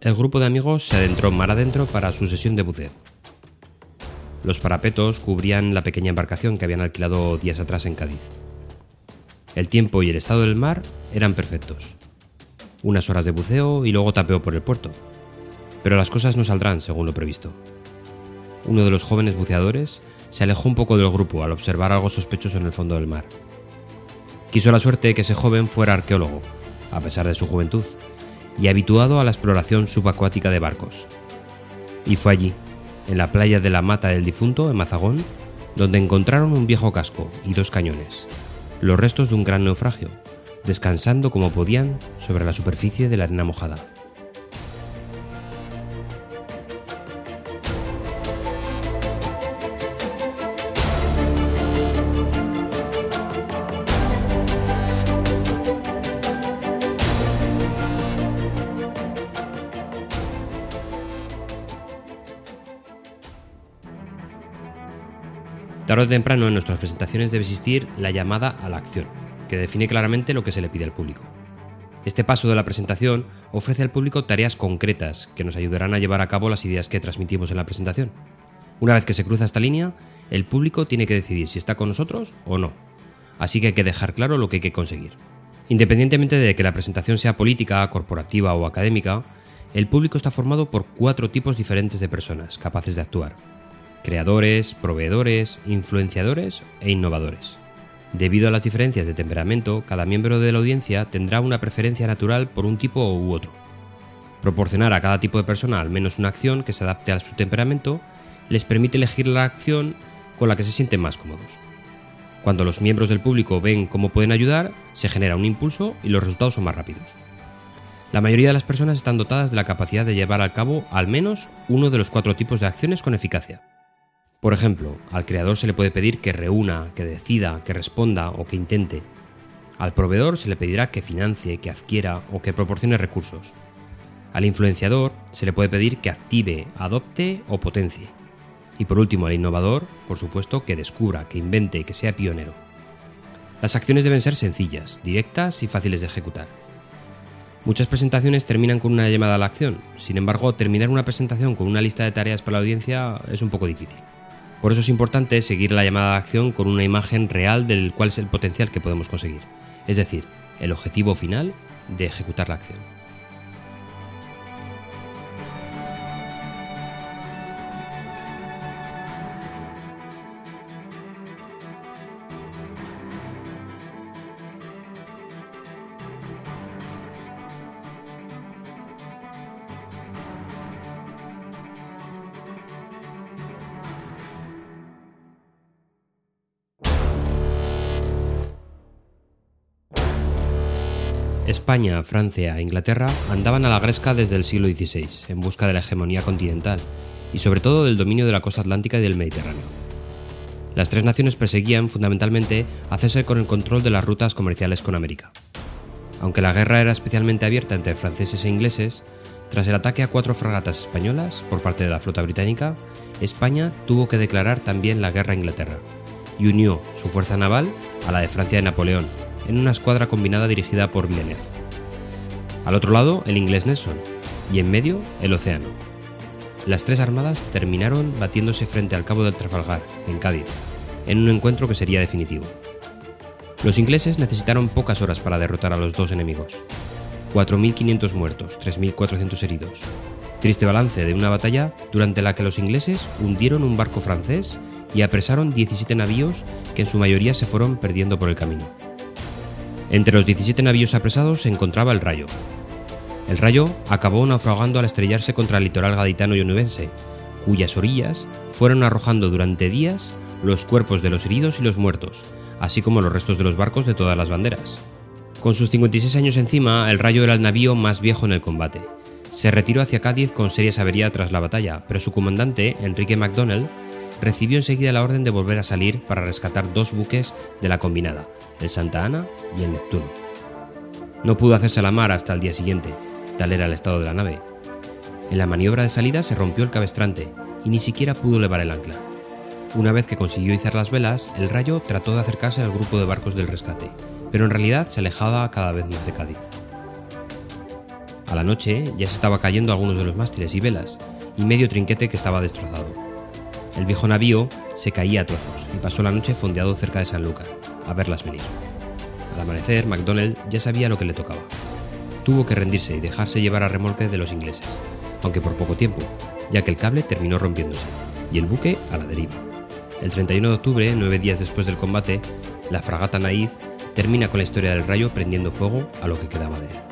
el grupo de amigos se adentró mar adentro para su sesión de buceo. Los parapetos cubrían la pequeña embarcación que habían alquilado días atrás en Cádiz. El tiempo y el estado del mar eran perfectos. Unas horas de buceo y luego tapeo por el puerto. Pero las cosas no saldrán según lo previsto. Uno de los jóvenes buceadores se alejó un poco del grupo al observar algo sospechoso en el fondo del mar. Quiso la suerte que ese joven fuera arqueólogo, a pesar de su juventud, y habituado a la exploración subacuática de barcos. Y fue allí, en la playa de la Mata del Difunto, en Mazagón, donde encontraron un viejo casco y dos cañones, los restos de un gran naufragio, descansando como podían sobre la superficie de la arena mojada. Tarde o temprano en nuestras presentaciones debe existir la llamada a la acción, que define claramente lo que se le pide al público. Este paso de la presentación ofrece al público tareas concretas que nos ayudarán a llevar a cabo las ideas que transmitimos en la presentación. Una vez que se cruza esta línea, el público tiene que decidir si está con nosotros o no. Así que hay que dejar claro lo que hay que conseguir. Independientemente de que la presentación sea política, corporativa o académica, el público está formado por cuatro tipos diferentes de personas capaces de actuar creadores, proveedores, influenciadores e innovadores. Debido a las diferencias de temperamento, cada miembro de la audiencia tendrá una preferencia natural por un tipo u otro. Proporcionar a cada tipo de persona al menos una acción que se adapte a su temperamento les permite elegir la acción con la que se sienten más cómodos. Cuando los miembros del público ven cómo pueden ayudar, se genera un impulso y los resultados son más rápidos. La mayoría de las personas están dotadas de la capacidad de llevar a cabo al menos uno de los cuatro tipos de acciones con eficacia. Por ejemplo, al creador se le puede pedir que reúna, que decida, que responda o que intente. Al proveedor se le pedirá que financie, que adquiera o que proporcione recursos. Al influenciador se le puede pedir que active, adopte o potencie. Y por último, al innovador, por supuesto, que descubra, que invente, que sea pionero. Las acciones deben ser sencillas, directas y fáciles de ejecutar. Muchas presentaciones terminan con una llamada a la acción, sin embargo, terminar una presentación con una lista de tareas para la audiencia es un poco difícil. Por eso es importante seguir la llamada de acción con una imagen real del cual es el potencial que podemos conseguir, es decir, el objetivo final de ejecutar la acción. España, Francia e Inglaterra andaban a la gresca desde el siglo XVI en busca de la hegemonía continental y sobre todo del dominio de la costa atlántica y del Mediterráneo. Las tres naciones perseguían fundamentalmente hacerse con el control de las rutas comerciales con América. Aunque la guerra era especialmente abierta entre franceses e ingleses, tras el ataque a cuatro fragatas españolas por parte de la flota británica, España tuvo que declarar también la guerra a Inglaterra y unió su fuerza naval a la de Francia de Napoleón, en una escuadra combinada dirigida por Villeneuve. Al otro lado, el inglés Nelson, y en medio, el océano. Las tres armadas terminaron batiéndose frente al cabo del Trafalgar, en Cádiz, en un encuentro que sería definitivo. Los ingleses necesitaron pocas horas para derrotar a los dos enemigos. 4.500 muertos, 3.400 heridos. Triste balance de una batalla durante la que los ingleses hundieron un barco francés y apresaron 17 navíos que en su mayoría se fueron perdiendo por el camino. Entre los 17 navíos apresados se encontraba el Rayo. El Rayo acabó naufragando al estrellarse contra el litoral gaditano y onubense, cuyas orillas fueron arrojando durante días los cuerpos de los heridos y los muertos, así como los restos de los barcos de todas las banderas. Con sus 56 años encima, el Rayo era el navío más viejo en el combate. Se retiró hacia Cádiz con serias averías tras la batalla, pero su comandante, Enrique MacDonald, recibió enseguida la orden de volver a salir para rescatar dos buques de la combinada, el Santa Ana y el Neptuno. No pudo hacerse a la mar hasta el día siguiente, tal era el estado de la nave. En la maniobra de salida se rompió el cabestrante y ni siquiera pudo levar el ancla. Una vez que consiguió izar las velas, el rayo trató de acercarse al grupo de barcos del rescate, pero en realidad se alejaba cada vez más de Cádiz. A la noche ya se estaba cayendo algunos de los mástiles y velas, y medio trinquete que estaba destrozado. El viejo navío se caía a trozos y pasó la noche fondeado cerca de San Lucar, a verlas venir. Al amanecer, MacDonald ya sabía lo que le tocaba. Tuvo que rendirse y dejarse llevar a remolque de los ingleses, aunque por poco tiempo, ya que el cable terminó rompiéndose, y el buque a la deriva. El 31 de octubre, nueve días después del combate, la fragata Naiz termina con la historia del rayo prendiendo fuego a lo que quedaba de él.